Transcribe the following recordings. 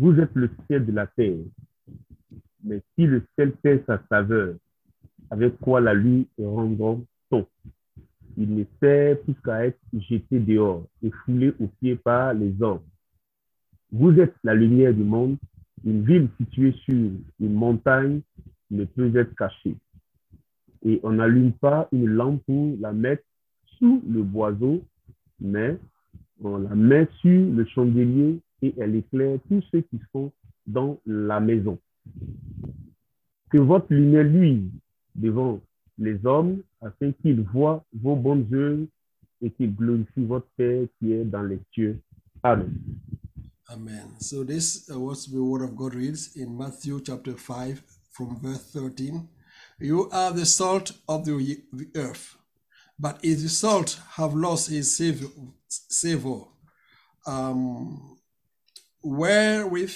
Vous êtes le sel de la terre. Mais si le sel perd sa saveur, avec quoi la lui rendra-t-on Il ne sert plus qu'à être jeté dehors et foulé aux pieds par les hommes. Vous êtes la lumière du monde. Une ville située sur une montagne ne peut être cachée. Et on n'allume pas une lampe pour la mettre sous le boiseau, mais on la met sur le chandelier et elle éclaire tous ceux qui sont dans la maison. Que votre lumière luise devant les hommes afin qu'ils voient vos bonnes œuvres et qu'ils glorifient votre Père qui est dans les cieux. Amen. Amen. So this uh, was the word of God reads in Matthew chapter 5 from verse 13. You are the salt of the, earth. But if the salt have lost its savor, savor um, wherewith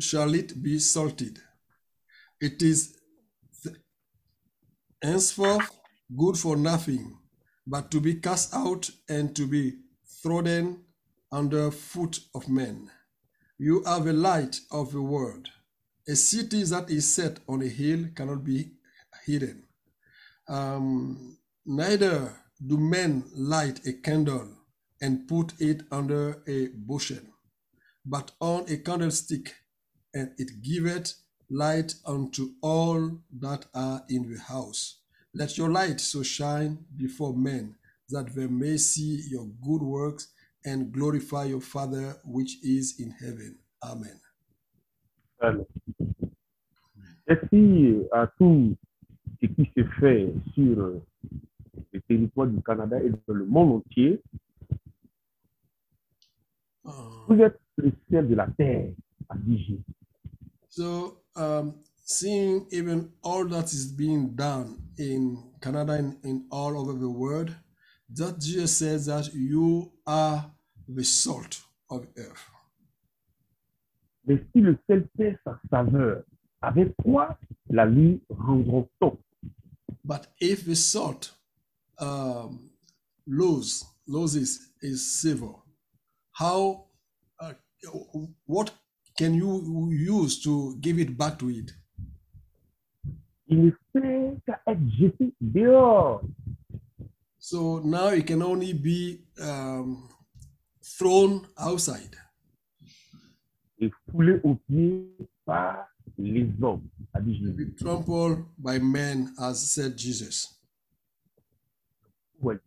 shall it be salted? It is henceforth good for nothing, but to be cast out and to be trodden under foot of men. You are the light of the world. A city that is set on a hill cannot be hidden. Um, neither do men light a candle and put it under a bushel, but on a candlestick, and it giveth light unto all that are in the house. Let your light so shine before men that they may see your good works and glorify your Father which is in heaven. Amen. Amen. Merci à tout ce qui se fait sur le territoire du Canada et dans le monde entier. Uh, Vous êtes le ciel de la terre, a dit Jésus. so, um, seeing even all that is being done in Canada and in all over the world, that Jesus says that you are the salt of earth. Mais si le sel perd sa saveur, avec quoi la lui rendra-t-on But if the salt um, lose, loses its savor, how, what can you use to give it back to it? Il ne fait qu'à dehors. So now it can only be um, thrown outside et foulé aux pieds par les hommes, a dit Jésus. be trampled by men, as said Jesus. Ouais.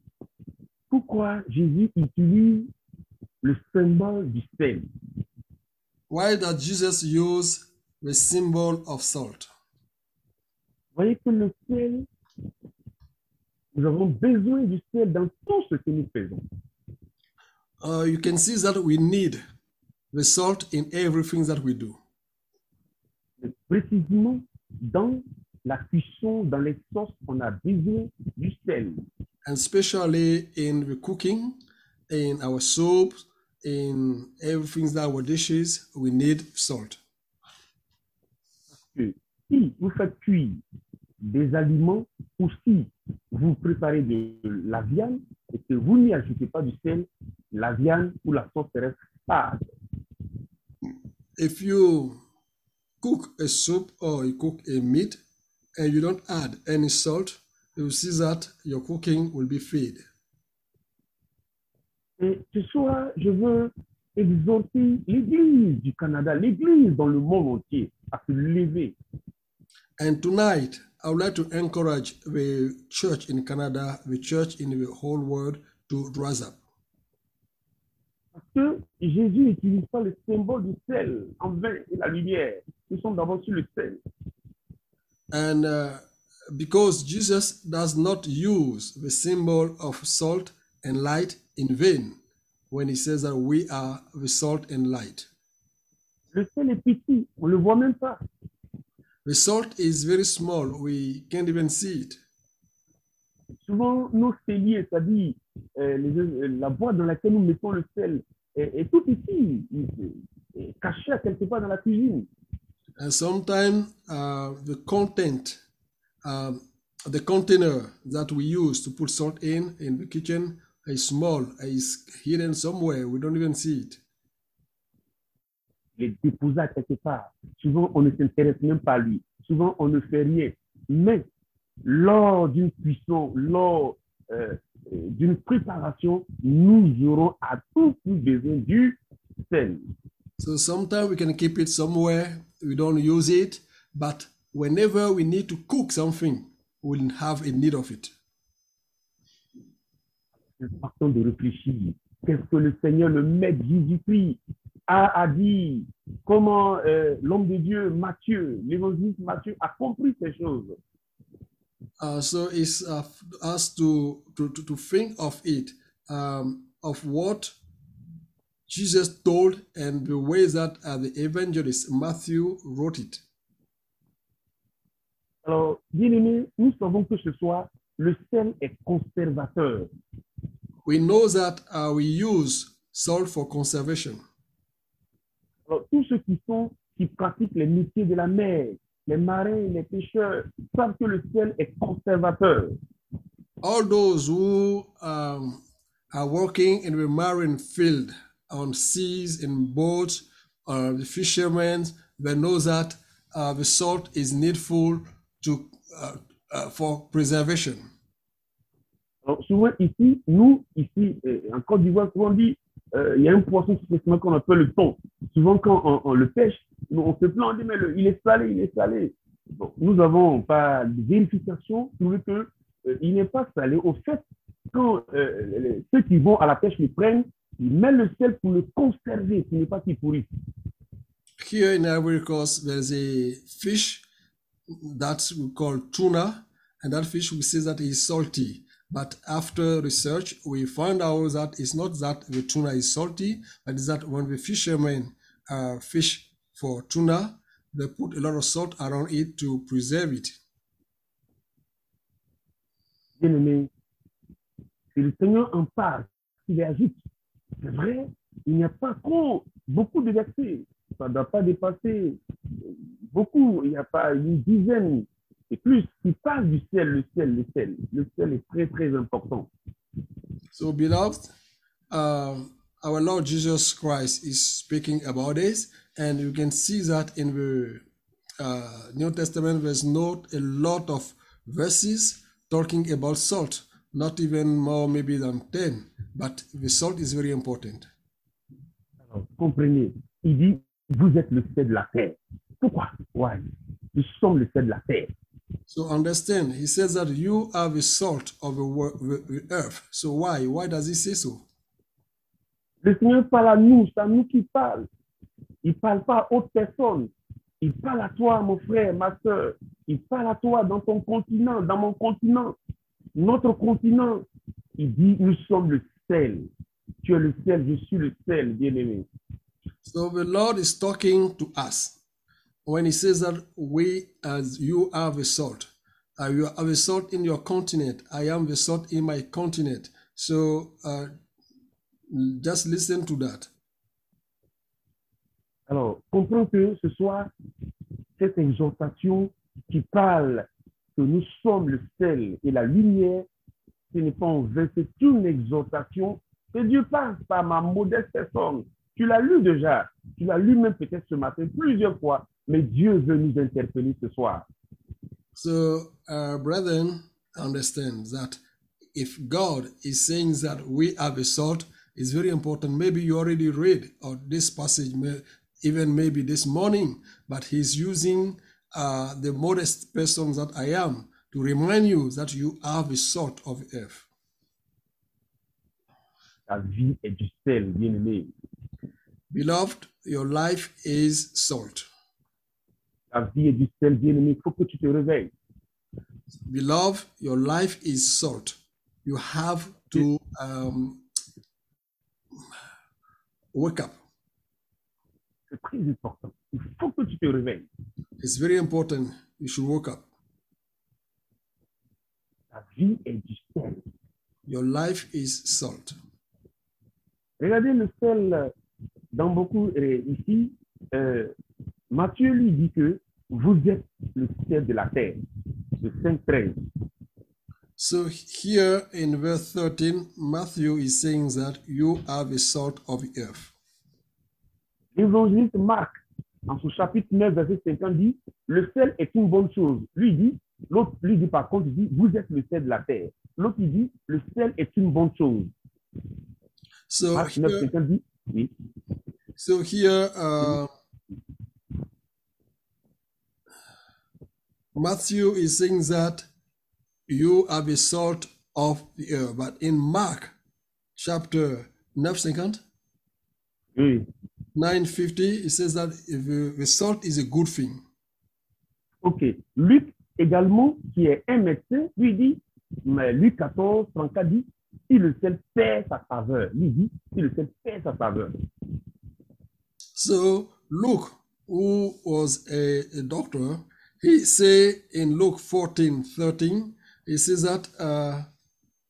Pourquoi Jésus utilise le symbole du sel Why does Jesus use the symbol of salt? Vous voyez que le sel, nous avons besoin du sel dans tout ce que nous faisons. Uh, you can see that we need the salt in everything that we do. Mais précisément dans la cuisson, dans les sauces, on a besoin du sel. and especially in the cooking, in our soups, in everything that our dishes, we need salt. Si vous faites cuire des aliments ou si vous préparez de la viande et que vous n'y ajoutez pas du sel, la viande ou la sauce reste fade. If you cook a soup or you cook a meat and you don't add any salt, you see that your cooking will be fade. Et ce soir, je veux exhorter l'Église du Canada, l'Église dans le monde entier à se lever And tonight, I would like to encourage the church in Canada, the church in the whole world to rise up. parce que Jésus n'utilise pas le symbole du sel en vain et la lumière. Nous sommes d'abord sur le sel. And uh, because Jesus does not use the symbol of salt and light in vain when he says that we are the salt and light. Le sel est petit, on le voit même pas. The salt is very small, we can't even see it. Souvent, nos celliers, c'est-à-dire euh, les- la boîte dans laquelle nous mettons le sel, est, est tout petit, il est- est caché à quelque part dans la cuisine. And sometimes uh, the content, um, the container that we use to put salt in in the kitchen is small, is hidden somewhere. We don't even see it. il est déposé à quelque part. Souvent, on ne s'intéresse même pas à lui. Souvent, on ne fait rien. Mais lors d'une cuisson, lors euh, euh, d'une préparation, nous aurons à tout plus besoin du sel. So sometimes we can keep it somewhere, we don't use it, but whenever we need to cook something, we'll have a need of it. Partons de réfléchir. Qu'est-ce que le Seigneur, le Maître Jésus-Christ, a, a dit? Comment euh, l'homme de Dieu, Matthieu, l'évangéliste Matthieu, a compris ces choses? Uh, so it's uh, us to, to, to, think of it, um, of what Jesus told and the way that uh, the evangelist Matthew wrote it. Alors, bien aimé, nous savons que ce soir, le sel est conservateur. We know that uh, we use salt for conservation. Alors, tous ceux qui sont, qui pratiquent les métiers de la mer, les marins, les pêcheurs, savent que le sel est conservateur. All those who um, are working in the marine field, on seas, in boats, uh, the fishermen, they know that uh, the salt is needful to uh, uh, for preservation. Souvent ici, nous, ici, euh, en Côte d'Ivoire, souvent on dit, euh, il y a un poisson spécifiquement qu'on appelle le thon. Souvent, quand on, le pêche, on se plaint, on dit, mais il est salé, il est salé. Bon, nous n'avons pas de vérification pour que euh, il n'est pas salé. Au fait, quand euh, ceux qui vont à la pêche le prennent, ils mettent le sel pour le conserver, pour ne pas qu'il pourrisse. Here in Ivory Coast, there's a fish that we call tuna, and that fish we say that is salty. But after research, we found out that it's not that the tuna is salty, but it's that when the fishermen uh, fish for tuna, they put a lot of salt around it to preserve it. bien aimé, si le Seigneur en parle, s'il ajoute, c'est vrai, il n'y a pas trop, beaucoup de versets. Ça ne doit pas dépasser euh, beaucoup, il n'y a pas une dizaine et plus qui parlent du sel, le sel, le sel. Le sel est très, très important. So, beloved, um, our Lord Jesus Christ is speaking about this, and you can see that in the uh, New Testament, there's not a lot of verses talking about salt, not even more maybe than 10, but the salt is very important. Alors, comprenez, il dit, vous êtes le sel de la terre. Pourquoi? Ouais, nous sommes le sel de la terre. So understand, he says that you are the salt of the, earth. So why? Why does he say so? Le Seigneur parle à nous, c'est à nous qu'il parle. Il ne parle pas à autre personne. Il parle à toi, mon frère, ma soeur. Il parle à toi dans ton continent, dans mon continent, notre continent. Il dit, nous sommes le sel. Tu es le sel, je suis le sel, bien-aimé. So the Lord is talking to us when He says that we, as you are the salt, you are the salt in your continent. I am the salt in my continent. So just listen to that. Alors, comprends que ce soir, cette exhortation qui parle que nous sommes le sel et la lumière, ce n'est pas un verset, c'est une exhortation que Dieu passe par ma modeste personne. Tu l'as lu déjà, tu l'as lu même peut-être ce matin plusieurs fois, mais Dieu veut nous interpeller ce soir. So, uh, brethren, understand that if God is saying that we are the salt, it's very important. Maybe you already read or this passage, may- even maybe this morning, but He's using uh, the modest person that I am to remind you that you are the salt of earth. Ta vie est du sel, bien-aimé. Beloved, your life is salt. Ta vie est du sel, bien-aimé. Il faut que tu te réveilles. Beloved, your life is salt. You have to um, wake up. C'est très important. Il faut que tu te réveilles. It's very important. You should wake up. Ta vie est du sel. Your life is salt. Regardez le sel dans beaucoup ici. euh, Matthieu lui dit que vous êtes le sel de la terre. Le 5 13. So here in verse 13, Matthew is saying that you are the salt of the earth. Évangéliste Marc, en son chapitre 9, verset 50, dit, le sel est une bonne chose. Lui dit, l'autre lui dit par contre, il dit, vous êtes le sel de la terre. L'autre dit, le sel est une bonne chose. So Marc 9, here, 50 dit, oui. so here, uh, Matthew is saying that you are the salt of the earth, but in Mark chapter 9, second, hmm. oui. 950, it says that if, the salt is a good thing. Ok. Luc également, qui est un médecin, lui dit, mais Luc 14, 34 dit, si le sel perd sa saveur. Lui dit, si le sel perd sa saveur. So Luke, who was a, a doctor, he say in Luke 14, 13, he says that uh,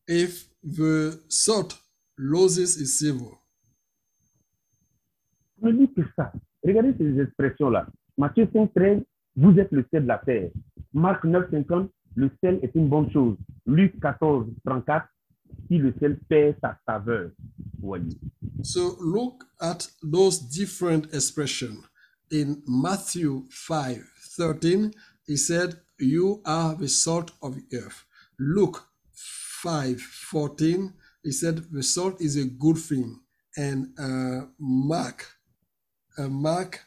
if the salt loses its savor, Ne lis que ça. Regardez ces expressions-là. Matthieu 5, 13, vous êtes le sel de la terre. Marc 9, 50, le sel est une bonne chose. Luc 14, 34, si le sel perd sa saveur. Voyez. So look at those different expressions. In Matthew 5 13, he said, You are the salt of the earth. Luke 5 14, he said, The salt is a good thing. And uh, Mark, uh, Mark,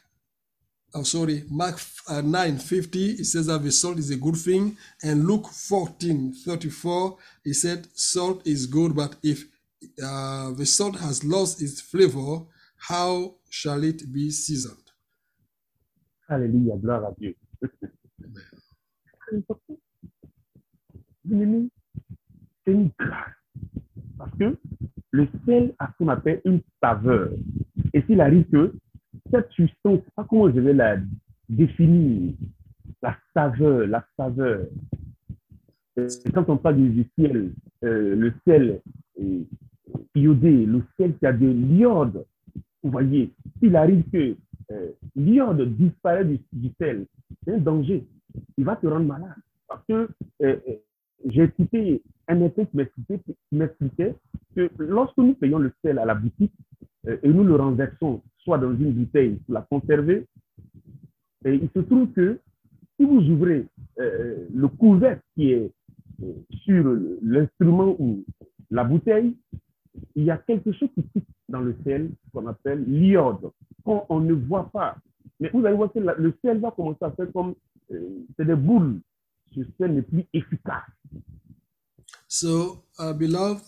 oh, sorry, Mark uh, 9 50, he says that the salt is a good thing. And Luke 14 34, he said, Salt is good, but if uh, the salt has lost its flavor, how shall it be seasoned? Alléluia, gloire à Dieu. C'est une grâce. Parce que le sel a ce qu'on appelle une saveur. Et s'il arrive que cette substance, pas comment je vais la définir, la saveur, la saveur. Quand on parle du, ciel, euh, le sel iodé, le sel qui a de l'iode, vous voyez, s'il arrive que euh, l'iode disparaît du, sel, c'est un danger. Il va te rendre malade. Parce que euh, euh, j'ai écouté un médecin qui m'expliquait que lorsque nous payons le sel à la boutique euh, et nous le renversons soit dans une bouteille pour la conserver, il se trouve que si vous ouvrez le couvercle qui est sur l'instrument ou la bouteille, il y a quelque chose qui quitte dans le sel qu'on appelle l'iode, qu'on on ne voit pas. Mais vous allez voir que la- le sel va commencer à faire comme euh, c'est des boules. Ce sel n'est plus efficace. So, uh, beloved,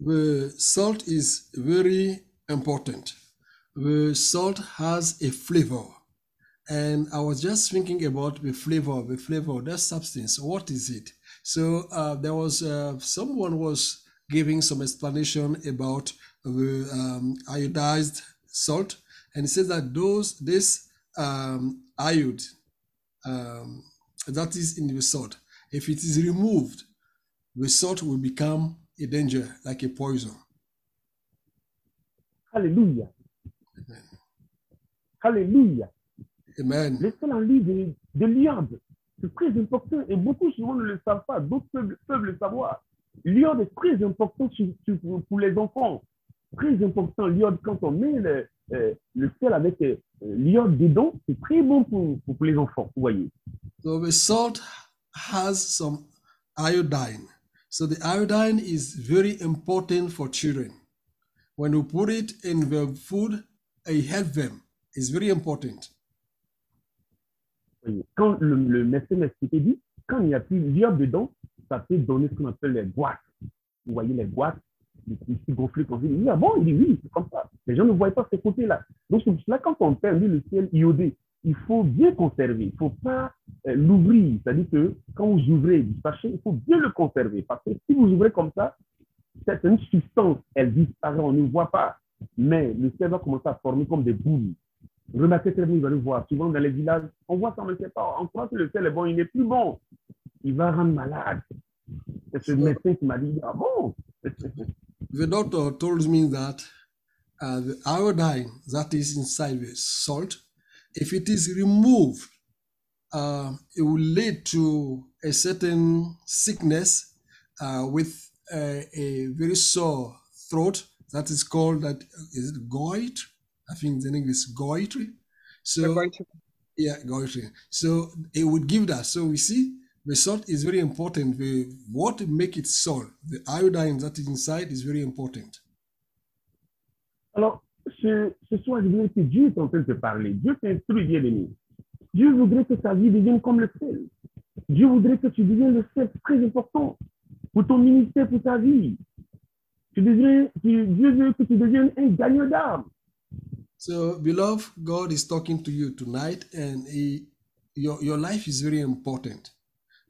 the salt is very important. The salt has a flavor. And I was just thinking about the flavor, the flavor, of that substance. What is it? So uh, there was uh, someone was giving some explanation about the um, iodized salt, and it says that those this um, iode um, that is in the salt, if it is removed, the salt will become a danger, like a poison. Alléluia. Amen. Le sel en lit de, de l'iode, c'est très important et beaucoup souvent ne le savent pas. D'autres peuvent, peuvent le savoir. L'iode est très important pour, les enfants. Très important, l'iode, quand on met le, euh, le sel avec euh, l'iode dedans, c'est très bon pour, pour, les enfants, vous voyez. So the salt has some iodine. So the iodine is very important for children. When you put it in the food, it helps them. It's very important. Quand le, le médecin m'expliquait, dit, quand il n'y a plus d'iode dedans, ça peut donner ce qu'on appelle les boîtes. Vous voyez les boîtes, les petits gonflés. Il dit, ah bon, il dit oui, c'est comme ça. Les gens ne voient pas ce côté-là. Donc, c'est quand on perd le ciel iodé, il faut bien conserver. Il ne faut pas euh, l'ouvrir. C'est-à-dire que quand vous ouvrez du sachet, il faut bien le conserver. Parce que si vous ouvrez comme ça, c'est une substance, elle disparaît, on ne voit pas. Mais le sel va commencer à former comme des boules. Remarquez très bien, vous allez voir. Souvent dans les villages, on voit ça, on ne sait pas. On croit que le sel est bon, il n'est plus bon. Il va rendre malade. C'est ce médecin qui m'a dit, ah bon The doctor told me that uh, the iodine that is inside the salt, if it is removed, uh, it will lead to a certain sickness uh, with a, a very sore throat. That is called that is it gout? I think the name is goitry. So We're going to yeah, goitry. So it would give that. So we see the salt is very important. The what make it salt, the iodine that is inside is very important. Alors, ce, ce soir, je voudrais que Dieu est en train de te parler. Dieu t'instruit, bien-aimé. Dieu voudrait que ta vie devienne comme le sel. Dieu voudrait que tu deviennes le sel très important pour ton ministère, pour ta vie. Tu deviens, tu- Dieu veut que tu deviennes un gagnant d'âme. So, beloved, God is talking to you tonight, and he, your, your life is very important.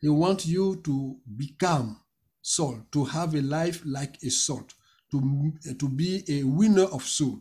He wants you to become salt, to have a life like a salt, to, to be a winner of soul.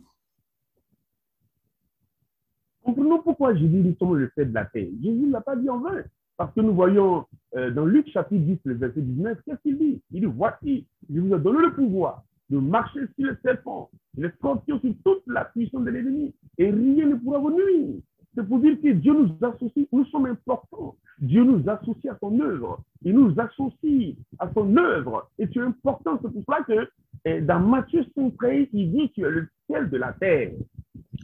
Comprenons pourquoi Jésus nous sommes le sel de la terre. Jésus ne l'a pas dit en vain. Parce que nous voyons euh, dans Luc chapitre 10, le verset 19, qu'est-ce qu'il dit? Il dit, voici, je vous ai donné le pouvoir de marcher sur le serpent, les scorpions, sur toute la puissance de l'ennemi, et rien ne pourra vous nuire. C'est pour dire que Dieu nous associe, nous sommes importants. Dieu nous associe à son œuvre. Il nous associe à son œuvre. Et tu es important. C'est pour cela que eh, dans Matthieu 5, 13, il dit tu es le ciel de la terre.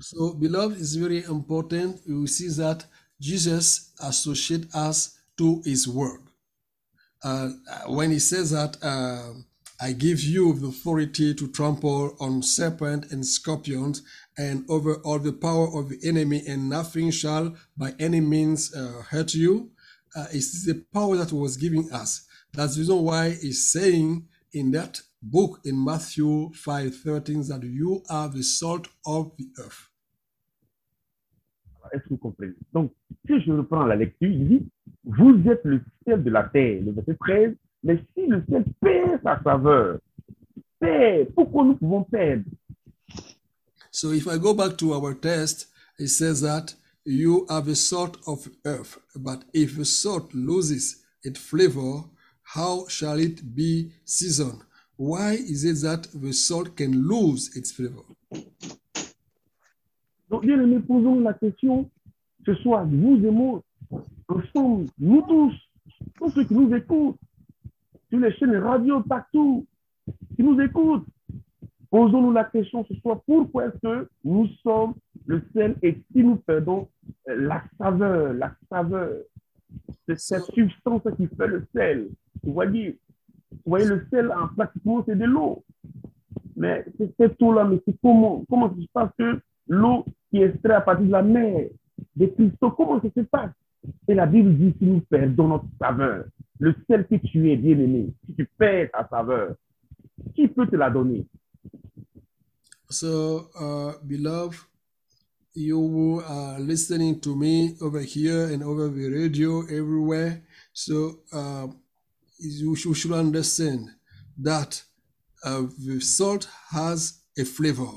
So, beloved, it's very important. You see that Jesus associates us to his work. Uh, when he says that, uh, I give you the authority to trample on serpent and scorpions and over all the power of the enemy, and nothing shall by any means uh, hurt you. Uh, it's the power that was giving us. That's the reason why he's saying in that book in Matthew 5 13 that you are the salt of the earth. Est-ce que vous comprenez Donc, si je reprends la lecture, il dit, vous êtes le ciel de la terre, le verset 13, mais si le ciel perd sa saveur, perd, pourquoi nous pouvons perdre So if I go back to our test, it says that you have a salt of earth, but if the salt loses its flavor, how shall it be seasoned? Why is it that the salt can lose its flavor? Donc, bien aimés, posons la question ce soir, vous et moi, ensemble, nous tous, tous ceux qui nous écoutent, sur les chaînes radio partout, qui nous écoutent, posons-nous la question ce soir, pourquoi est-ce que nous sommes le sel et si nous perdons euh, la saveur, la saveur, c'est cette substance qui fait le sel? Vous voyez, vous voyez le sel, en pratiquement, c'est de l'eau. Mais cette eau-là, mais c'est comment, comment se passe que l'eau qui est extraite à partir de la mer, des cristaux, comment ça se passe? Et la Bible dit si nous perdons notre saveur, le sel que tu es bien-aimé, si tu perds ta saveur, qui peut te la donner? So, uh, beloved, you are listening to me over here and over the radio everywhere, so uh, you should, understand that uh, the salt has a flavor,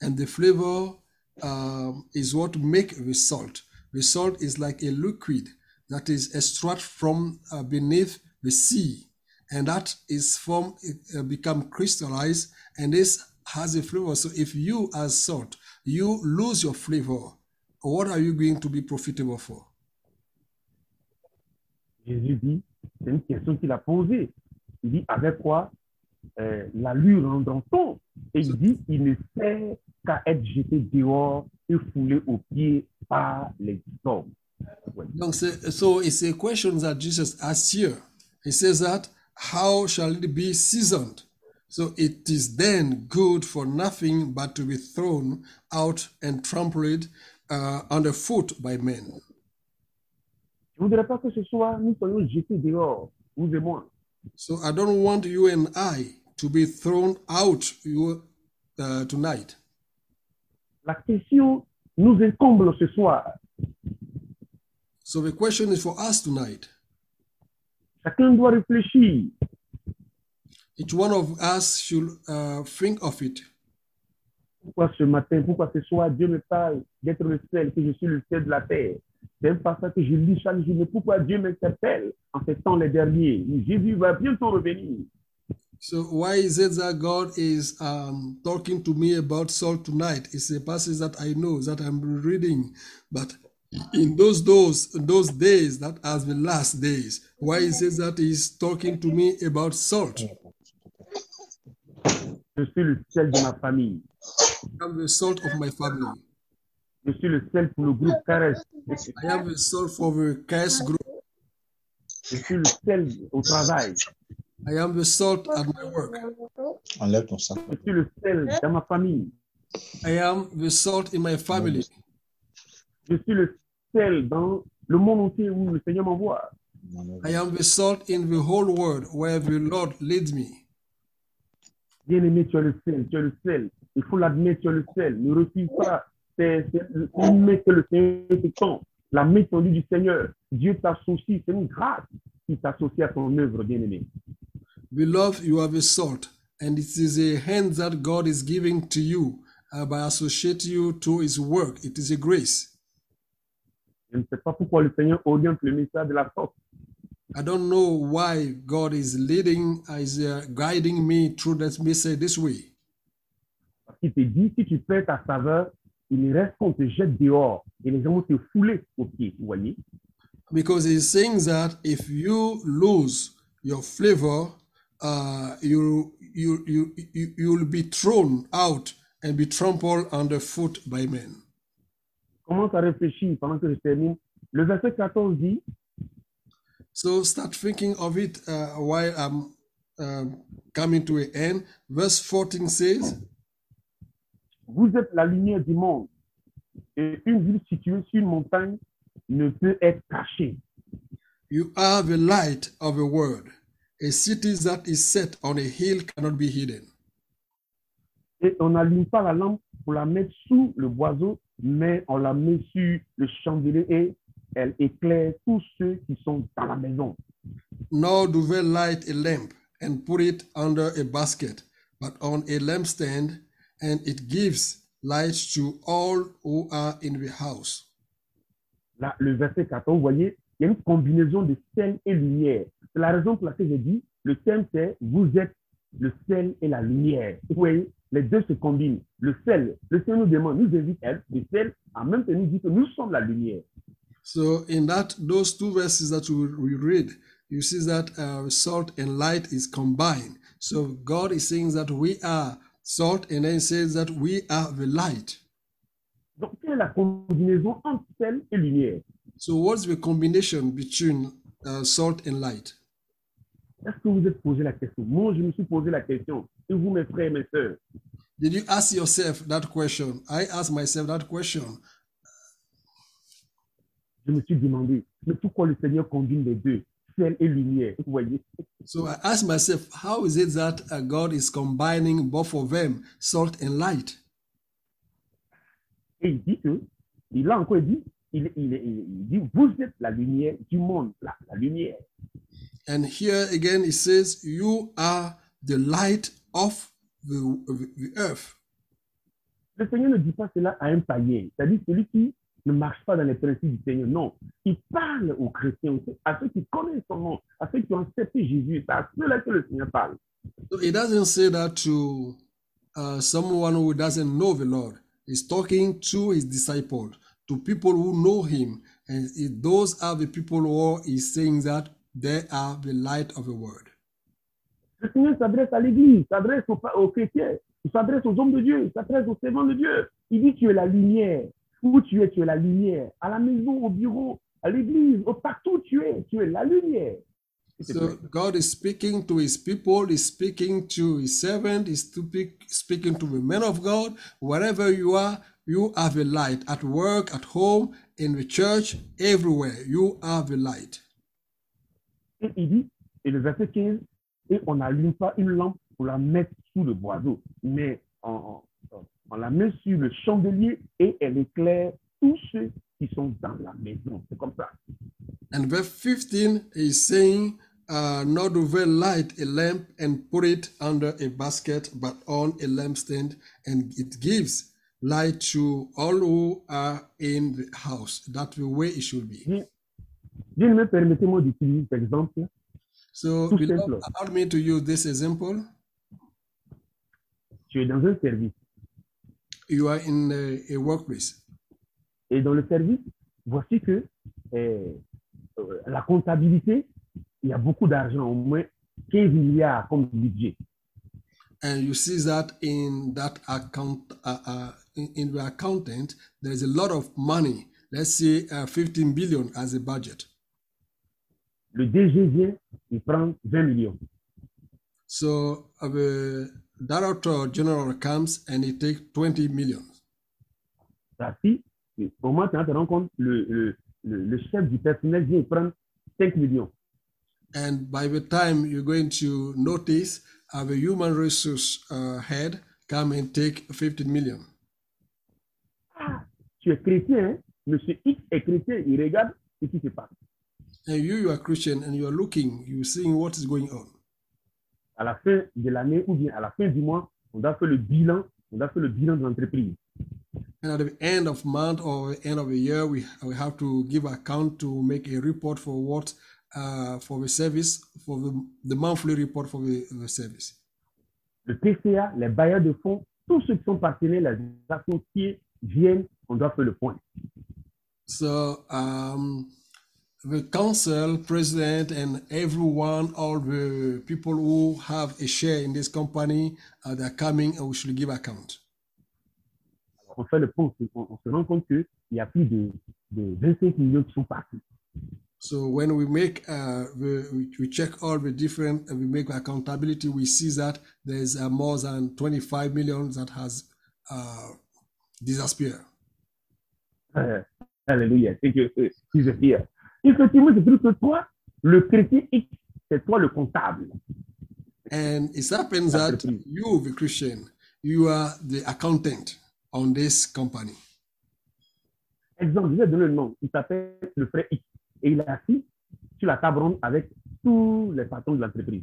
and the flavor um, is what make the salt. The salt is like a liquid that is extracted from uh, beneath the sea, and that is formed, uh, become crystallized, and this has a flavor. So if you as salt, you lose your flavor, what are you going to be profitable for? Jésus dit, c'est une question qu'il a posée. Il dit, avec quoi euh, l'allure rendant-on Et il dit, il ne sert qu'à être jeté dehors et foulé aux pieds par les hommes. Ouais. Donc, so it's a question that Jesus asks here. He says that, how shall it be seasoned? So it is then good for nothing but to be thrown out and trampled uh, underfoot by men. Je voudrais pas que ce soit, nous soyons jetés dehors, vous et moi. So I don't want you and I to be thrown out you, uh, tonight. La question nous incombe ce soir. So the question is for us tonight. Chacun doit réfléchir. Each one of us should uh, think of it. Pourquoi ce matin, pourquoi ce soir, Dieu me parle d'être le que je suis le de la terre. C'est un passage que je lis chaque jour. Mais pourquoi Dieu m'interpelle en ces temps les derniers Jésus va bientôt revenir. So why is it that God is um, talking to me about salt tonight? It's a passage that I know that I'm reading, but in those those those days that are the last days, why is it that He's talking to me about salt? Je suis le sel de ma famille. I'm the salt of my family. Je suis le sel pour le groupe Caresse. I am the salt for the Chaos group. Je suis le sel au travail. I am the salt at my work. Enlève ton sac. Je suis le sel dans ma famille. I am the salt in my family. Je suis le sel dans le monde entier où le Seigneur m'envoie. I am the salt in the whole world where the Lord leads me. Bien-aimé, tu es le sel, tu es le sel. Il faut l'admettre, tu es le sel. Ne refuse pas. C'est une que le Seigneur te tend. La main tendue du Seigneur. Dieu t'associe. C'est une grâce qui t'associe à ton œuvre, bien-aimé. Beloved, you are the salt, and it is a hand that God is giving to you uh, by associating you to His work? It is a grace. Je ne sais pas pourquoi le Seigneur oriente le message de la sorte. I don't know why God is leading, is uh, guiding me through that message this way. Parce qu'il te dit, si tu perds ta saveur, il reste qu'on te jette dehors et les gens vont te fouler aux pieds. Vous voyez? Because He's saying that if you lose your flavor, uh, you, you, you, you, you will be thrown out and be trampled underfoot by men. Commence à réfléchir pendant que je termine. Le verset 14 dit, So start thinking of it uh, while I'm um, coming to an end. Verse 14 says, Vous êtes la lumière du monde. Et une ville située sur une montagne ne peut être cachée. You are the light of the world. A city that is set on a hill cannot be hidden. Et on n'allume pas la lampe pour la mettre sous le boiseau, mais on la met sur le chandelier et elle éclaire tous ceux qui sont dans la maison. Nor do they light a lamp and put it under a basket, but on a lampstand, and it gives light to all who are in the house. Là, le verset 14, vous voyez, il y a une combinaison de sel et lumière. C'est la raison pour laquelle j'ai dit, le thème c'est vous êtes le sel et la lumière. Vous voyez, les deux se combinent. Le sel, le Seigneur nous demande, nous invite à être le sel, en même temps nous dit que nous sommes la lumière. So in that those two verses that we, we read, you see that uh, salt and light is combined. So God is saying that we are salt, and then he says that we are the light. Donc, quelle est la combinaison entre sel et lumière So what's the combination between uh, salt and light? Est-ce que vous êtes posé la question Moi, je me suis posé la question. Et vous, mes frères mes sœurs, Did you ask yourself that question? I asked myself that question. Je me suis demandé, mais pourquoi le Seigneur combine les deux, sel et lumière? Vous voyez? So I asked myself, how is it that God is combining both of them, salt and light? Et il dit que, il a encore dit, il, il, il- il dit, vous êtes la lumière du monde, la, la lumière. And here again, it says, You are the light of the, the, the earth. Le Seigneur ne dit pas cela à un païen, c'est-à-dire celui qui ne marche pas dans les principes du Seigneur. Non, il parle aux chrétiens, à ceux qui connaissent son nom, à ceux qui ont accepté Jésus. C'est à ceux-là que le Seigneur parle. So it doesn't say that to uh, someone who doesn't know the Lord. He's talking to his disciples, to people who know him. And those are the people who he's saying that they are the light of the world. Le Seigneur s'adresse à l'Église, s'adresse aux, aux chrétiens, il s'adresse aux hommes de Dieu, il s'adresse aux servants de Dieu. Il dit tu es la lumière. Où tu es, tu es la lumière. À la maison, au bureau, à l'église, partout où tu es, tu es la lumière. So. God is speaking to his people, he's speaking to his servant, he's speak- speaking to the men of God. Wherever you are, you are the light. At work, at home, in the church, everywhere, you are the light. Et il dit, et le verset 15, et on n'allume pas une lampe pour la mettre sous le boiseau, mais on, on- la met sur le chandelier et elle éclaire tous ceux qui sont dans la maison. C'est comme ça. And verse 15 is saying, uh, Nor do they light a lamp and put it under a basket, but on a lampstand, and it gives light to all who are in the house. That's the way it should be. Bien aimé, permettez-moi d'utiliser cet exemple. So, Tout beloved, simple. allow me to use this example. Tu es dans un service. You are in a, a workplace, Et dans le service, voici que euh, la comptabilité, il y a beaucoup d'argent, au moins 15 milliards comme budget. and you see that in that account uh, uh, in, in the accountant, there's a lot of money. Let's say uh, 15 billion as a budget. Le DG vient, il prend 20 millions. So uh, the director general comes and he takes 20 million. Si, et au moment où tu te rends compte, le, le, le, le chef du personnel vient, il prend 5 millions. And by the time you're going to notice, uh, the human resource uh, head come and take 15 million. Tu es chrétien, hein? Monsieur X est chrétien, il regarde ce qui se passe. And you, you are Christian and you are looking, you're seeing what is going on. À la fin de l'année ou bien à la fin du mois, on doit faire le bilan, on doit faire le bilan de l'entreprise. And at the end of month or end of the year, we, we have to give account to make a report for what uh, for the service, for the, the monthly report for the, the service. Le TCA, les bailleurs de fonds, tous ceux qui sont partenaires, les associés viennent, on doit faire le point. So um, the council, president, and everyone, all the people who have a share in this company, uh, they're coming and we should give account. On fait le point, on, on se rend compte qu'il y a plus de, de 25 millions qui sont partis. So when we make uh, the, we, we check all the different and we make accountability, we see that there's uh, more than 25 million that has uh, disappeared. Euh, Alléluia. C'est que euh, Jesus here. Effectivement, c'est plus que toi, le chrétien X, c'est toi le comptable. And it happens that you, the Christian, you are the accountant on this company. Exemple, je vais donner le nom. Il s'appelle le frère X. Et il est assis sur la table ronde avec tous les patrons de l'entreprise.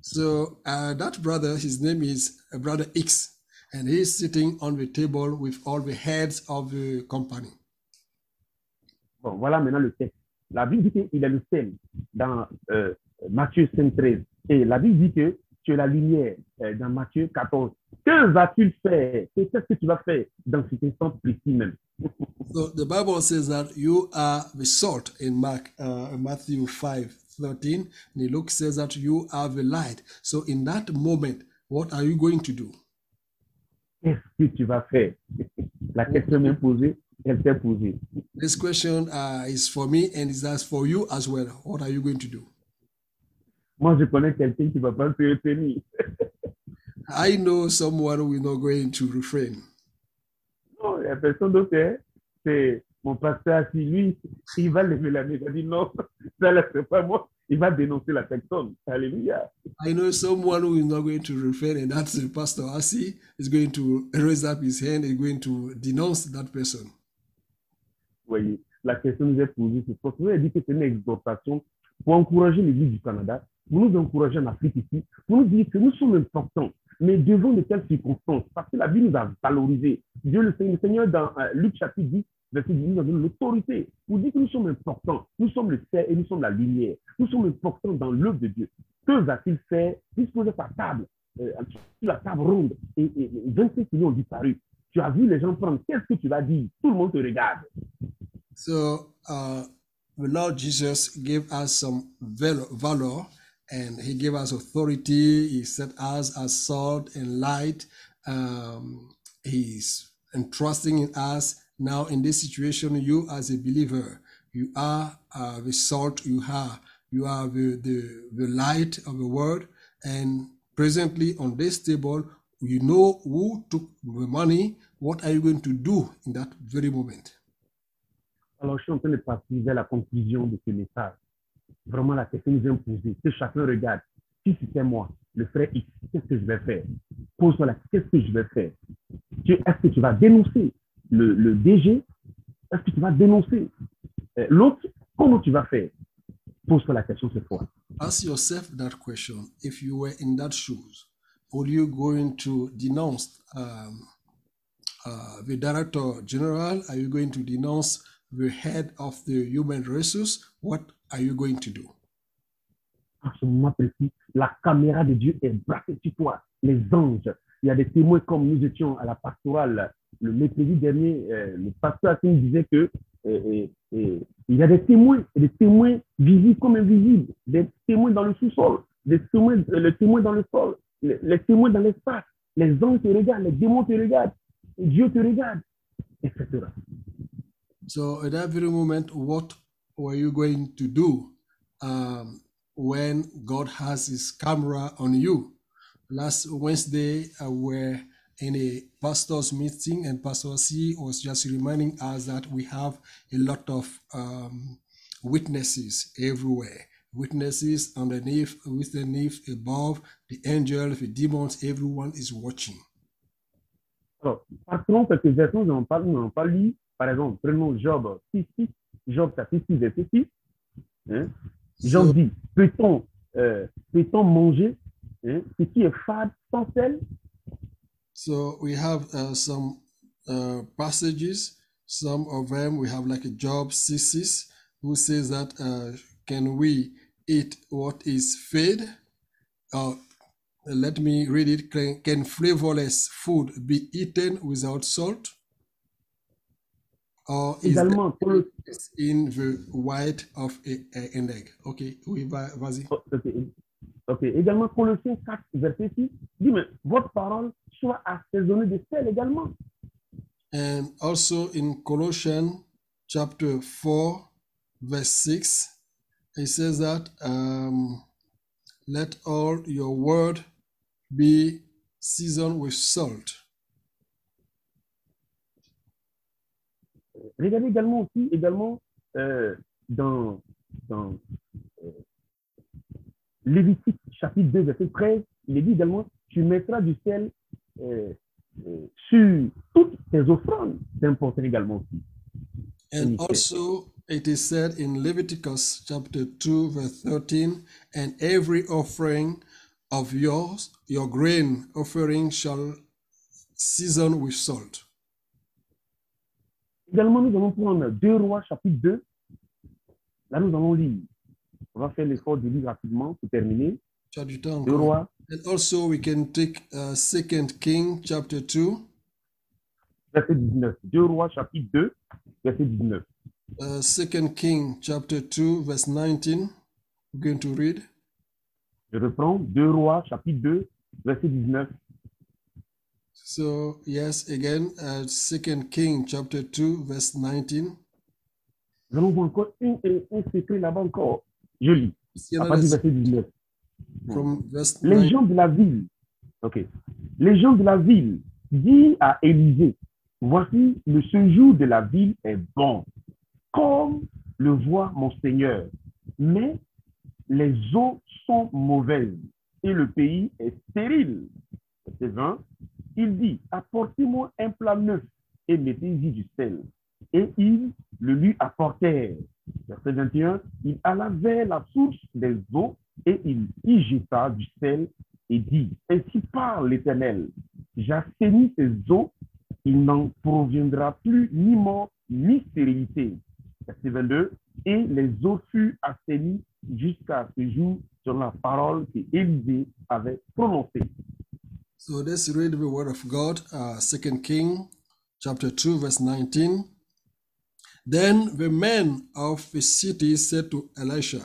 So uh, that brother, his name is uh, Brother X, and he's sitting on the table with all the heads of the company. Bon, voilà maintenant le texte. La Bible dit qu'il est le seul dans euh, Matthieu 5, 13. Et la Bible dit que tu es la lumière euh, dans Matthieu 14. Que vas-tu faire? Qu'est-ce que tu vas faire dans cet instant précis même? So the Bible says that you are the salt in Mark, uh, Matthew 5 13. And Luke says that you are the light. So in that moment, what are you going to do? Qu'est-ce que tu vas faire? La question même posée, elle t'est posée. This question uh, is for me and is as for you as well. What are you going to do? Moi, je connais quelqu'un qui va pas se retenir. I know someone who is not going to refrain. Non, il n'y a personne d'autre. C'est mon pasteur assis. Lui, il va lever la main. Il va dire non, ça là, c'est pas moi. Il va dénoncer la personne. Alléluia. I know someone who is not going to refrain, and that's the Pastor Asi is going to raise up his hand and going to denounce that person. Voyez, la question nous est posée. Ça que vous avez dit que c'est une exhortation pour encourager l'Église du Canada, pour nous encourager en Afrique ici, pour nous dire que nous sommes importants, mais devant de telles circonstances, parce que la vie nous a valorisés. Dieu le Seigneur, le Seigneur dans euh, Luc chapitre 10, verset 10, nous a donné l'autorité pour dire que nous sommes importants, nous sommes le ciel et nous sommes la lumière, nous sommes importants dans l'œuvre de Dieu. Que va-t-il faire? Disposer sa table, euh, la table ronde, et, et, et 25 millions ont disparu. Tu as vu les gens prendre, qu'est-ce que tu vas dire Tout le monde te regarde. So uh, the Lord Jesus gave us some valor, and He gave us authority. He set us as salt and light. Um, he's entrusting in us now in this situation. You as a believer, you are uh, the salt. You are you are the, the the light of the world, and presently on this table, you know who took the money. What are you going to do in that very moment? Alors, je suis en train de partir vers la conclusion de ce message. Vraiment, la question nous est posée. Que chacun regarde. Si c'était moi, le frère X, qu'est-ce que je vais faire? Pose-toi la qu'est-ce que je vais faire? Est-ce que tu vas dénoncer le, le DG Est-ce que tu vas dénoncer euh, l'autre? Comment tu vas faire? Pose-toi la question cette fois. Ask yourself that question. If you were in that shoes, would you going to denounce um, uh, the director general? Are you going to denounce the head of the human resource? What are you going to do? En ce moment précis, la caméra de Dieu est braquée sur toi. Les anges, il y a des témoins comme nous étions à la pastorale le mercredi dernier. euh, le pasteur Akin disait que euh, euh, euh, il y a des témoins, des témoins visibles comme invisibles, des témoins dans le sous-sol, des témoins, euh, les témoins dans le sol, les, témoins dans l'espace. Les anges te regardent, les démons te regardent. Dieu te regarde, etc. So at that very moment, what were you going to do um, when God has His camera on you? Last Wednesday, uh, we're in a pastors' meeting, and Pastor C was just reminding us that we have a lot of um, witnesses everywhere. Witnesses underneath, with underneath, above, the angels, the demons, everyone is watching. Alors, partons quelques versets, nous n'avons pas, nous pas lu. Par exemple, prenons Job 6, 6, Job chapitre 6, verset 6. Hein? Job So, dit, peut-on euh, peut-on manger hein, ce qui est fade sans sel so we have uh, some uh, passages. Some of them we have like a Job 6 6, who says that uh, can we eat what is fed? Uh, let me read it. Can, can flavorless food be eaten without salt? Or is Également, pour le, in the white of a, a- an egg? Okay, oui, va- vas-y. oh, ok, ok. Également, Colossiens 4, verset 6, dit, mais votre parole soit assaisonnée de sel également. And also in Colossians chapter 4, verse 6, it says that um, let all your word be seasoned with salt. Regardez également aussi, également, euh, dans, dans euh, Lévitique chapitre 2, verset 13, il est dit également, tu mettras du sel euh, euh, sur toutes tes offrandes. C'est important également aussi. And also it is said in Leviticus chapter 2, verse 13, and every offering of yours, your grain offering shall season with salt. Également, nous allons prendre 2 rois chapitre 2. Là, nous allons lire. On va faire l'effort de lire rapidement pour terminer. Tu as du temps 2 rois, And also we can take uh, Second King chapter 2, verset 19. 2 rois chapitre 2, verset 19. Uh, Second King chapter 2, verse 19. We're going to read. Je reprends 2 rois chapitre 2, verset 19. So yes, again, uh, Second King chapter 2, verse 19. Nous voir encore un, un, un secret là-bas encore. Je lis. À partir du verset 19. From verse Les 9. gens de la ville, ok. Les gens de la ville disent à Élisée, voici le séjour de la ville est bon, comme le voit mon Seigneur, mais les eaux sont mauvaises et le pays est stérile. Verset 20, il dit, apportez-moi un plat neuf et mettez-y du sel. Et ils le lui apportèrent. Verset 21, il alla vers la source des eaux et il y jeta du sel et dit, ainsi parle l'Éternel, j'assainis ces eaux, il n'en proviendra plus ni mort ni stérilité. Verset 22, et les eaux furent jusqu'à ce jour la parole que Élisée avait prononcée. So let's read the word of God, uh, Second King chapter 2, verse 19. Then the men of the city said to Elisha,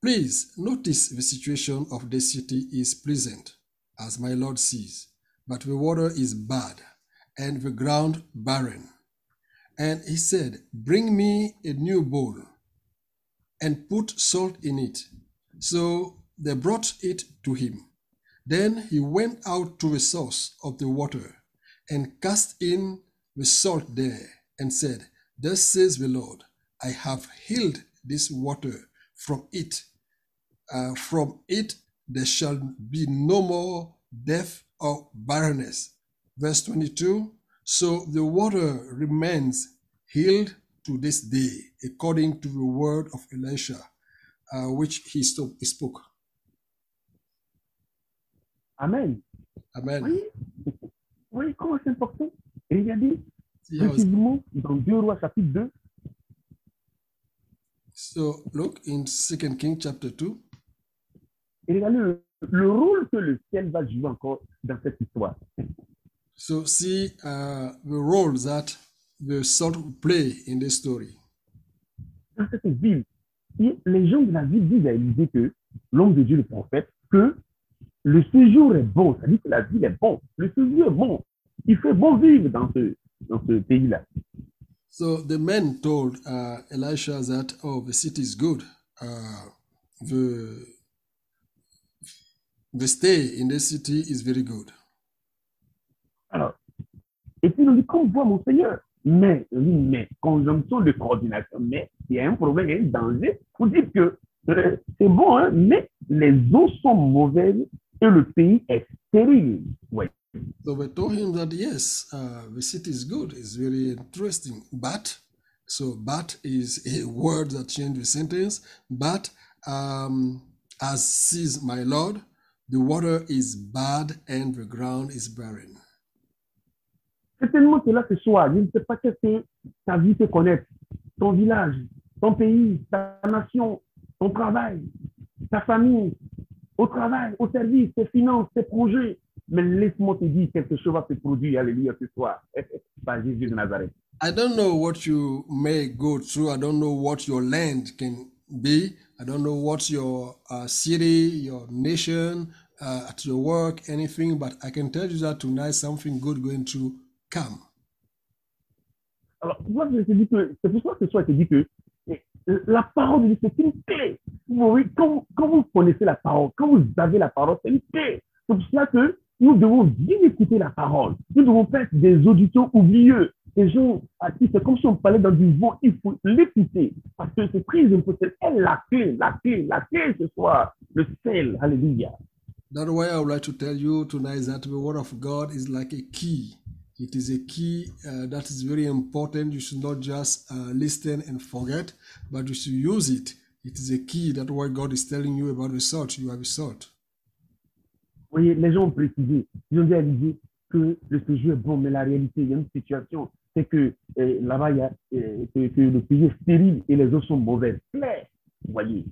Please notice the situation of the city is pleasant, as my Lord sees, but the water is bad and the ground barren. And he said, Bring me a new bowl and put salt in it. So they brought it to him. Then he went out to the source of the water and cast in the salt there and said, Thus says the Lord, I have healed this water from it. Uh, from it there shall be no more death or barrenness. Verse 22 So the water remains healed to this day, according to the word of Elisha, uh, which he sto- spoke. Amen. Amen. Voyez, voyez comment c'est important. Regardez See how it's- précisément dans 2 rois chapitre 2, So look in Second King chapter 2. et regardez le, le rôle que le ciel va jouer encore dans cette histoire. So see uh, the role that the salt play in this story. Dans cette ville, les gens de la ville disent à Élisée que l'homme de Dieu, le prophète, que le séjour est bon, c'est-à-dire que la ville est bon, le séjour est bon, il fait bon vivre dans ce, dans ce pays-là. So the men told uh, Elisha that, oh, the city is good. Uh, the, the stay in the city is very good. Alors, et puis mon Seigneur, mais, mais, conjonction de coordination, mais, il y a un problème, il y a un danger. Vous dites que euh, c'est bon, hein, mais les eaux sont mauvaises et le pays est stérile. So we told him that, yes, uh, the city is good. It's very interesting. But, so, but is a word that changed the sentence. But, um, as says my Lord, the water is bad and the ground is barren. Certainement que là ce je ne sais pas qu'est-ce que ta vie te connaître, ton village, ton pays, ta nation, ton travail, ta famille, au travail, au service, tes finances, tes projets. Mais laisse-moi te dire quelque chose va se produire, alléluia, ce soir, par Jésus de Nazareth. I don't know what you may go through. I don't know what your land can be. I don't know what your uh, city, your nation, uh, at your work, anything. But I can tell you that tonight something good going to Alors, moi, je te dis que, c'est pour ça que ce soir, je te dis que la parole de Dieu, c'est une clé. Vous voyez, quand, quand vous connaissez la parole, quand vous avez la parole, c'est une clé. C'est pour cela que nous devons bien écouter la parole. Nous devons être des auditeurs oublieux. Des gens à qui c'est comme si on parlait dans du vent, il faut l'écouter. Parce que c'est très important. C'est la clé, la clé, la clé ce soir. Le sel. Alléluia. That's why I would like to tell you tonight that the word of God is like a key. It is a key uh, that is very important. You should not just uh, listen and forget, but you should use it. It is a key that what God is telling you about result, you have result. Vous voyez, les gens ont précisé. Ils ont dit à Dieu que le séjour est bon, mais la réalité, il y a une situation. C'est que euh, là-bas, il y a euh, que, que le pays est stérile et les eaux sont mauvaises. Claires. Vous voyez,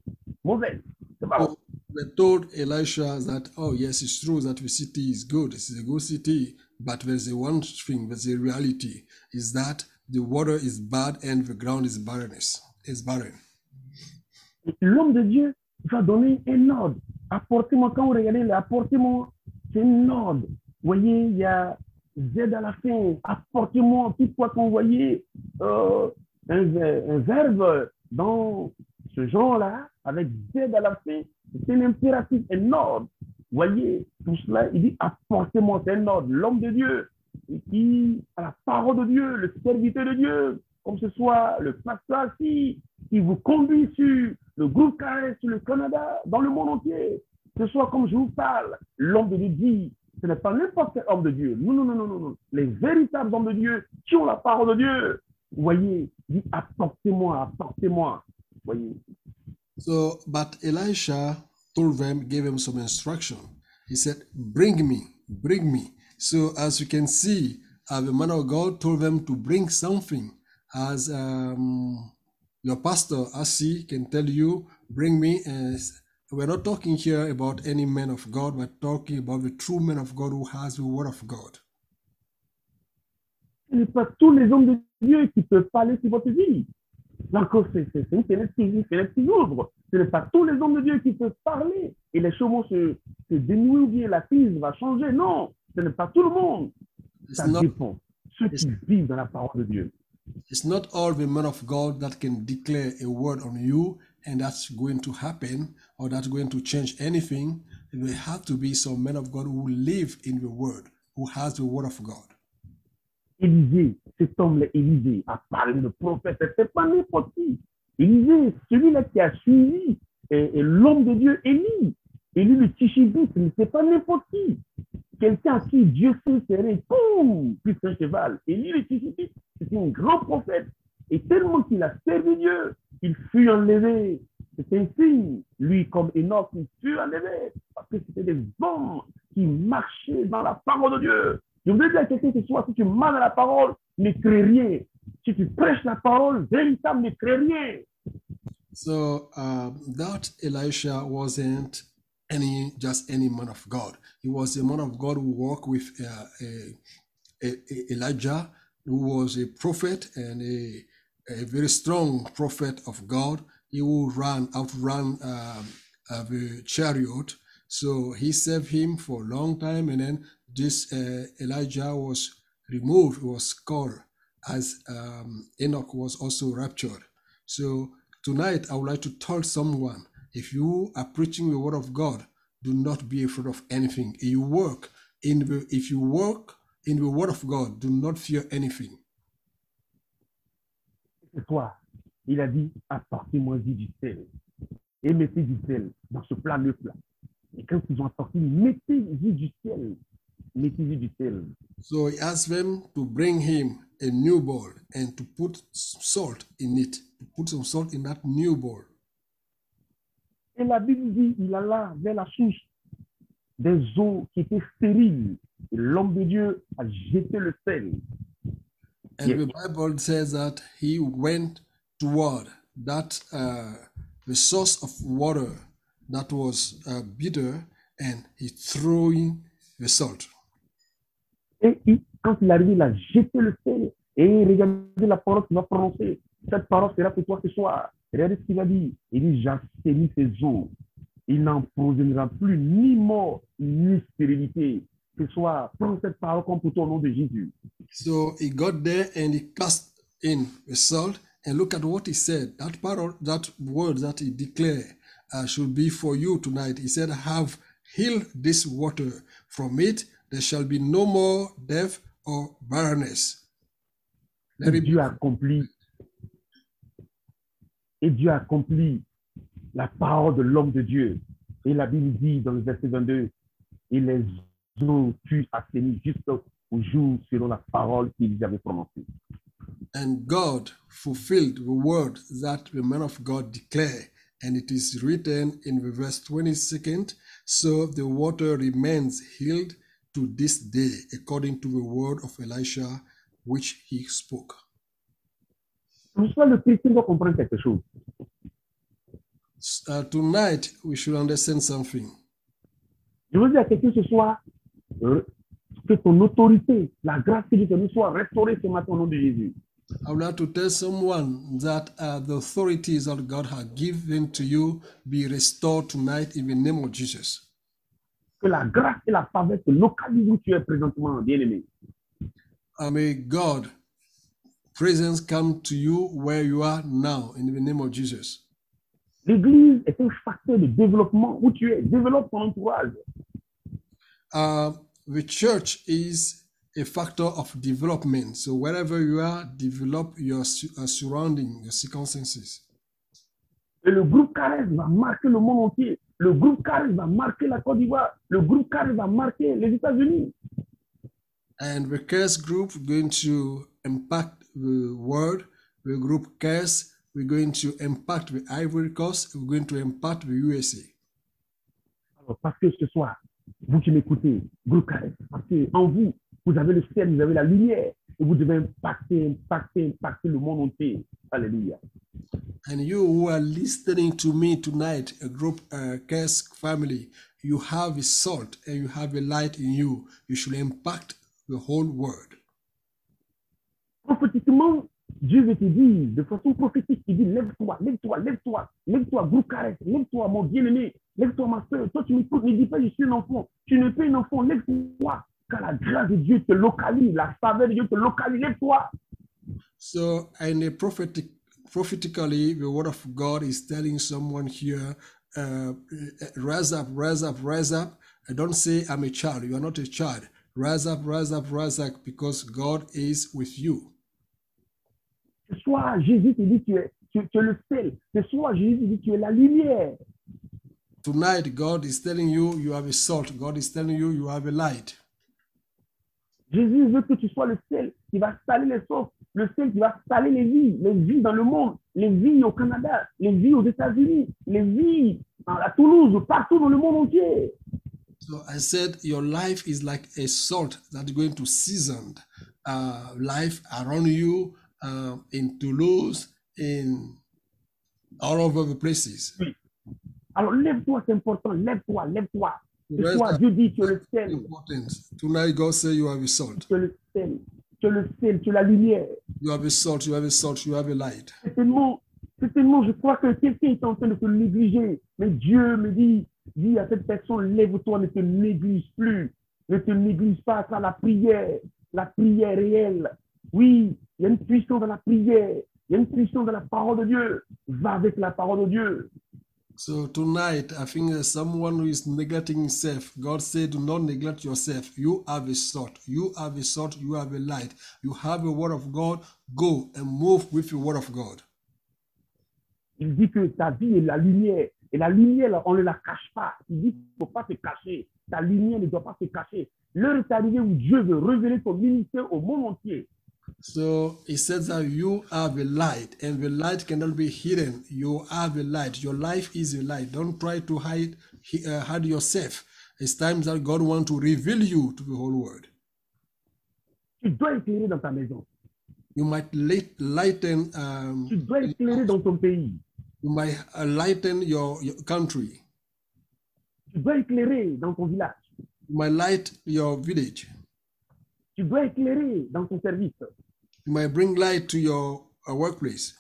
mauvaises. C'est pas bon. They told Elisha that, oh yes, it's true that the city is good. It's a good city, but there's one thing, there's a reality, is that the water is bad and the ground is barrenness. Is barren. L'homme de Dieu va donner un ordre. Apportez-moi, quand vous regardez, apportez-moi, c'est un ordre. Vous voyez, il y a Z à la fin. Apportez-moi, toutefois quand vous voyez euh, un, un verbe dans ce genre-là, avec Z à la fin, c'est un impératif, un ordre. Voyez, tout cela, il dit apportez-moi, un ordre. L'homme de Dieu, qui a la parole de Dieu, le serviteur de Dieu, comme ce soit le pasteur ici, qui vous conduit sur le groupe Carré, sur le Canada, dans le monde entier. Ce soit comme je vous parle, l'homme de Dieu dit, ce n'est pas n'importe quel homme de Dieu. Non, non, non, non, non. Les véritables hommes de Dieu qui ont la parole de Dieu. Vous voyez, dit apportez-moi, apportez-moi. Voyez. So, but Elisha told them, gave them some instruction. He said, Bring me, bring me. So, as you can see, uh, the man of God told them to bring something. As um, your pastor, Asi, can tell you, bring me. As, we're not talking here about any man of God, we're talking about the true man of God who has the word of God. N'est pas tous les hommes de Dieu qui peuvent parler sur votre vie. Encore, c'est c'est- c'est une fenêtre qui fenêtre qui ouvre. Ce n'est pas tous les hommes de Dieu qui peuvent parler et les choses vont se, se dénouer ou bien la prise va changer. Non, ce n'est pas tout le monde. It's Ça not, dépend. Ceux qui vivent dans la parole de Dieu. it's not all the men of God that can declare a word on you and that's going to happen or that's going to change anything. There have to be some men of God who live in the word, who has the word of God. Élisée, cet homme-là, Élisée, a parlé de prophète. Ce n'est pas n'importe qui. Élisée, celui-là qui a suivi l'homme de Dieu, Élie. Élie le Tishibite, ce n'est pas n'importe qui. Quelqu'un à qui Dieu sait serrer, poum, plus qu'un cheval. Élie le Tishibite, c'était un grand prophète. Et tellement qu'il a servi Dieu, il fut enlevé. C'est un signe. Lui, comme Enoch, il fut enlevé. Parce que c'était des hommes qui marchaient dans la parole de Dieu. Je voudrais dire à quelqu'un ce soir, si tu la parole, ne crée rien. Si tu prêches la parole véritable, ne crée rien. So um, that Elisha wasn't any just any man of God. He was a man of God who worked with uh, a, a, a Elijah, who was a prophet and a, a very strong prophet of God. He will run outrun um, the chariot. So he served him for a long time, and then this uh, Elijah was removed, was called as um, Enoch was also raptured. So tonight, I would like to tell someone if you are preaching the word of God, do not be afraid of anything. If you work in the, if you work in the word of God, do not fear anything. Soir, il a dit, apportez-moi-y du sel. Et mettez du sel dans ce plat neuf-là. Et quand ils ont apporté, mettez-y du sel. So he asked them to bring him a new bowl and to put salt in it, to put some salt in that new bowl. Et la Bible dit, il alla vers la source des eaux qui étaient stériles. Et l'homme de Dieu a jeté le sel. And Yes. the Bible says that he went toward that uh, the source of water that was uh, bitter, and he threw in the salt. Et il- quand il arrive, il a jeté le sel. Et regardez la parole qu'il va prononcer. Cette parole sera pour toi ce soir. Regardez ce qu'il va dire. Il dit, j'assainis ces eaux. Il n'en proviendra plus ni mort, ni stérilité. Ce soir, prends cette parole comme pour ton nom de Jésus. So he got there and he cast in the salt, and look at what he said. That parole, that word that he declared uh, should be for you tonight. He said, "Have healed this water. From it there shall be no more death or barrenness." Let Et Dieu a accompli. Et Dieu a accompli la parole de l'homme de Dieu. Et la Bible dit dans le verset 22, et les eaux furent assainies jusqu'au jour selon la parole qu'ils avaient prononcée. And God fulfilled the word that the man of God declared. And it is written in the verse 22nd, so the water remains healed to this day, according to the word of Elisha, which he spoke. Uh, tonight, we should understand something. Grâce Jésus. I would like to tell someone that uh, the authorities that God has given to you be restored tonight in the name of Jesus. Que la grâce et la faveur te localisent où tu es présentement, bien-aimé. And may God presence come to you where you are now in the name of Jesus. L'Église est un facteur de développement où tu es. Développe ton entourage. Uh, the church is a factor of development. So wherever you are, develop your uh, surrounding, your circumstances. Et le groupe Carès va marquer le monde entier. Le groupe Carès va marquer la Côte d'Ivoire. Le groupe Carès va marquer les États-Unis. And the CARES group going to impact the world. The group CARES, we're going to impact the Ivory Coast. We're going to impact the USA. Alors, parce que ce soir, vous qui m'écoutez, groupe Carès, parce qu'en vous, vous avez le ciel, vous avez la lumière. Et vous devez impacter, impacter, impacter le monde entier. Alléluia. And you who are listening to me tonight, a group uh, CARES family, you have a salt and you have a light in you. You should impact the whole world. Prophétiquement, Dieu veut te dire, de façon prophétique, il dit lève-toi, lève-toi, lève-toi, lève-toi, groupe Carès, lève-toi, mon bien-aimé, lève-toi, ma soeur. Toi, tu m'écoutes, ne dis pas, je suis un enfant. Tu n'es pas un enfant, lève-toi. Car la grâce de Dieu te localise, la faveur de Dieu te localise, lève-toi. So, and a prophetic, prophetically, the word of God is telling someone here, uh, rise up, rise up, rise up. I don't say I'm a child. You are not a child. Rise up, rise up, rise up, because God is with you. Ce soir, Jésus te dit, tu es, tu, tu es le sel. Ce soir, Jésus te dit, tu es la lumière. Tonight, God is telling you you have a salt. God is telling you you have a light. Jésus veut que tu sois le sel qui va saler les sauces, le sel qui va saler les vies, les vies dans le monde, les vies au Canada, les vies aux États-Unis, les vies à Toulouse, partout dans le monde entier. So I said, your life is like a salt that's going to season uh, life around you uh, in Toulouse, in all over the places. Alors lève-toi, c'est important, lève-toi, lève-toi. Ce soir. Dieu dit, tu es le sel, Important. Tonight, God say you have a salt. tu es le sel, tu es le sel, tu es la lumière. You have a salt. You have a salt. You have a light. Certainement, certainement, je crois que quelqu'un est en train de te négliger. Mais Dieu me dit, dis à cette personne, lève-toi, ne te néglige plus. Ne te néglige pas à la prière. la prière réelle. Oui, il y a une puissance dans la prière. Il y a une puissance dans la parole de Dieu. Va avec la parole de Dieu. So tonight, I think there's someone who is neglecting himself. God said, Do not neglect yourself. You have a salt. You have a salt. You have a light. You have a word of God. Go and move with the word of God. Il dit que ta vie est la lumière. Et la lumière, on ne la cache pas. Il dit qu'il ne faut pas se cacher. Ta lumière ne doit pas se cacher. L'heure est arrivée où Dieu veut révéler son ministère au monde entier. So he says that you have a light, and the light cannot be hidden. You have a light. Your life is a light. Don't try to hide uh, hide yourself. It's time that God wants to reveal you to the whole world. Tu dois éclairer dans ta maison. You might light, lighten. Um, Tu dois éclairer dans ton pays. you might uh, lighten your, your country. Tu dois éclairer dans ton village. You might light your village. Tu dois éclairer dans ton service. You might bring light to your uh, workplace.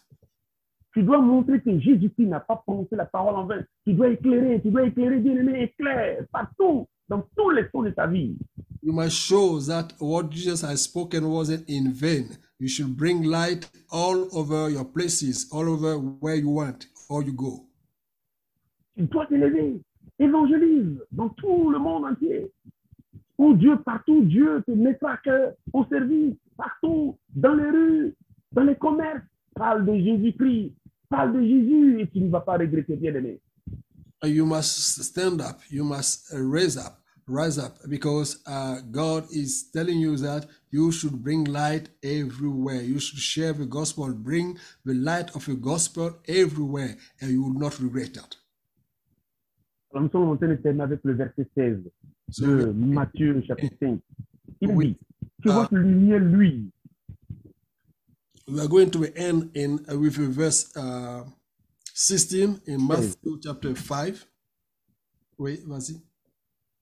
Tu dois montrer que Jésus-Christ n'a pas prononcé la parole en vain. Tu dois éclairer, tu dois éclairer, bien aimé, éclaire partout, dans tous les sons de ta vie. You must show that what Jesus has spoken wasn't in vain. You should bring light all over your places, all over where you want or you go. Tu dois t'élever. Évangélise dans tout le monde entier. Où Dieu, partout, Dieu te mettra que au service, partout, dans les rues, dans les commerces. Parle de Jésus-Christ, parle de Jésus et tu ne vas pas regretter, bien aimé. Uh, You must stand up. You must uh, raise up, rise up, because uh, God is telling you that you should bring light everywhere. You should share the gospel, bring the light of the gospel everywhere, and you will not regret that. Alors, nous sommes en train de terminer avec le verset 16 So de Matthieu chapitre 5. Il Oui. dit que Ah. votre lumière, lui, we are going to end in uh, with uh, verse uh, 16 in Matthew chapter 5. Wait, vas-y.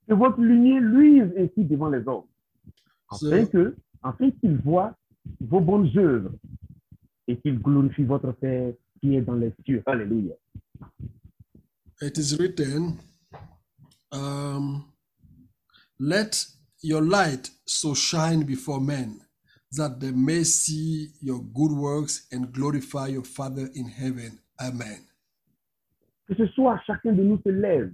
que votre lumière luise ainsi devant les hommes, So, afin que, afin qu'ils voient vos bonnes œuvres et qu'ils glorifient votre Père qui est dans les cieux. Alléluia. it is written, um, Let your light so shine before men that they may see your good works and glorify your Father in heaven. Amen. Que ce soit chacun de nous se lève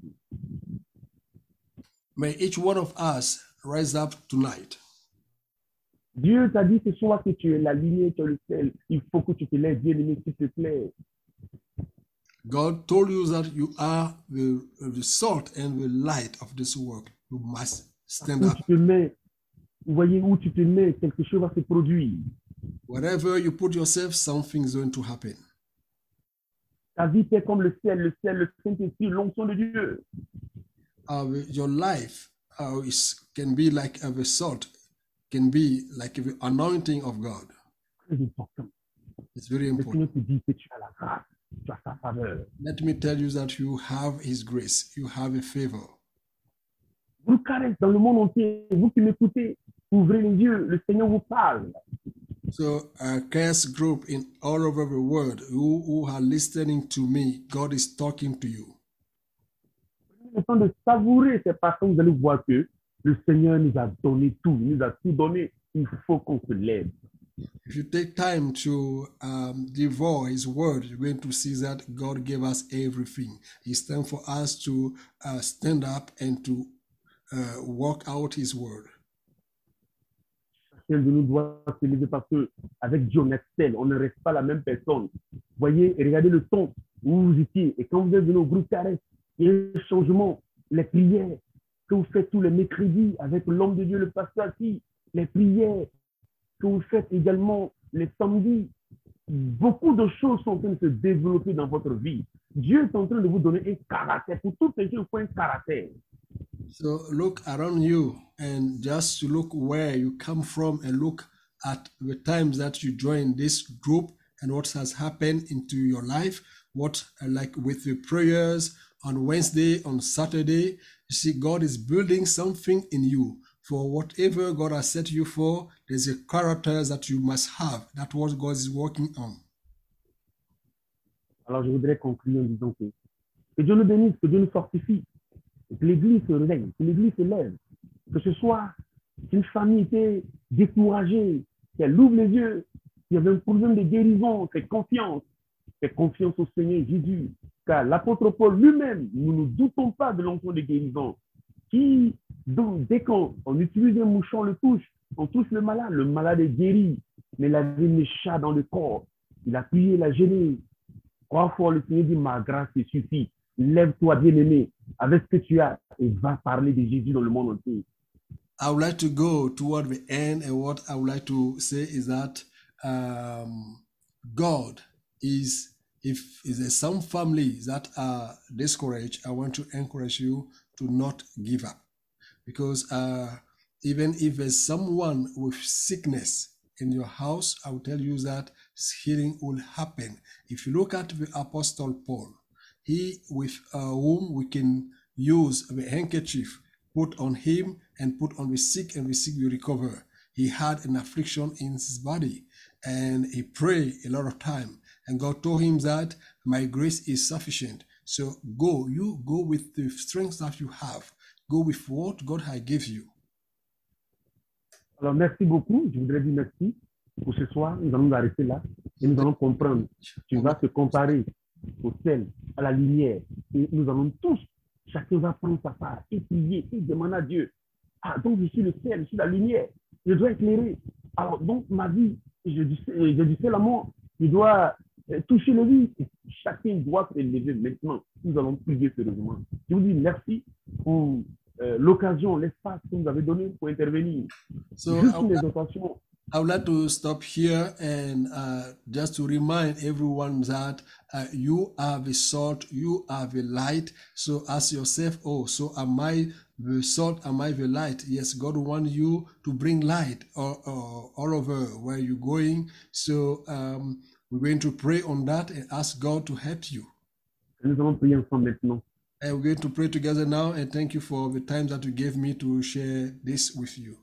May each one of us rise up tonight. Dieu t'a dit ce soir que tu es la lumière, tu es le sel. Il faut que tu te lèves, bien aimé, s'il te plaît. God told you that you are the, the salt and the light of this world. You must stand Où up. tu te mets, vous voyez où tu te mets, quelque chose va se produire. Wherever you put yourself, something's going to happen. Ta vie est comme le ciel, le ciel, le Saint-Esprit, l'onction de Dieu. Uh, your life uh, is, can be like a salt, can be like the anointing of God. Très important. It's very Le important. Seigneur te dit que tu as la grâce, tu as sa faveur. Let me tell you that you have His grace, you have a favor. Vous caresse dans le monde entier, vous qui m'écoutez, ouvrez les yeux, le Seigneur vous parle. So, a curse group in all over the world who, who are listening to me, God is talking to you. Le temps de savourer ces parfums, vous allez voir que le Seigneur nous a donné tout, il nous a tout donné. Il faut qu'on se lève. If you take time to um, devour His Word, you're going to see that God gave us everything. It's time for us to uh, stand up and to walk out His Word. Chacun de nous doit se lever parce que avec Dieu, on excelle, on ne reste pas la même personne. Voyez, regardez le ton où vous étiez. Et quand vous êtes venu au groupe Caresse, il y a un changement. Les prières que vous faites tous les mercredis avec l'homme de Dieu, le pasteur qui, les prières que vous faites également les samedis. Beaucoup de choses sont en train de se développer dans votre vie. Dieu est en train de vous donner un caractère. Pour toutes ces choses, il faut un caractère. So look around you and just look where you come from and look at the times that you join this group and what has happened into your life. What, uh, like with the prayers on Wednesday, on Saturday, you see, God is building something in you. For whatever God has set you for, there's a character that you must have. That's what God is working on. Alors, je voudrais conclure en disant que, que Dieu nous bénisse, que Dieu nous fortifie, que l'Église se réveille, que l'Église se lève, que ce soit une famille était découragée, qu'elle ouvre les yeux, il y avait un problème de guérison, fais confiance, fais confiance au Seigneur Jésus. Car l'apôtre Paul lui-même, nous ne doutons pas de l'enfant de guérison, qui, donc, dès qu'on on utilise un mouchon, on le touche, on touche le malade, le malade est guéri, mais il avait une chat dans le corps. Il a prié, il a gêné. Trois fois, le Seigneur dit, ma grâce suffit. Lève-toi, bien-aimé, avec ce que tu as, et va parler de Jésus dans le monde entier. I would like to go toward the end, and what I would like to say is that um, God is. If is there some families that are discouraged, I want to encourage you to not give up, because uh, even if there's someone with sickness in your house, I will tell you that healing will happen. If you look at the Apostle Paul, he with uh, whom we can use the handkerchief put on him and put on the sick and the sick will recover he had an affliction in his body and he prayed a lot of time and god told him that my grace is sufficient so go you go with the strength that you have go with what god has given you Alors, merci beaucoup. Je voudrais dire merci pour ce soir. Nous allons arrêter là et nous allons comprendre. Tu vas te comparer au sel, à la lumière. Et nous allons tous, chacun va prendre sa part et prier et demander à Dieu. Ah, donc je suis le sel, je suis la lumière. Je dois éclairer. Alors, donc ma vie, je dis, je dis c'est l'amour. Je dois euh, toucher le vide. Chacun doit se lever maintenant. Nous allons prier sérieusement. Je vous dis merci pour euh, l'occasion, l'espace que vous avez donné pour intervenir. So Juste I, une exhortation. I would like to stop here and uh, just to remind everyone that uh, you are the salt, you are the light. So ask yourself, oh, so am I the salt? Am I the light? Yes, God wants you to bring light all, all, all over where you're going. So um, we're going to pray on that and ask God to help you. Nous allons prier ensemble maintenant. And we're going to pray together now and thank you for the time that you gave me to share this with you.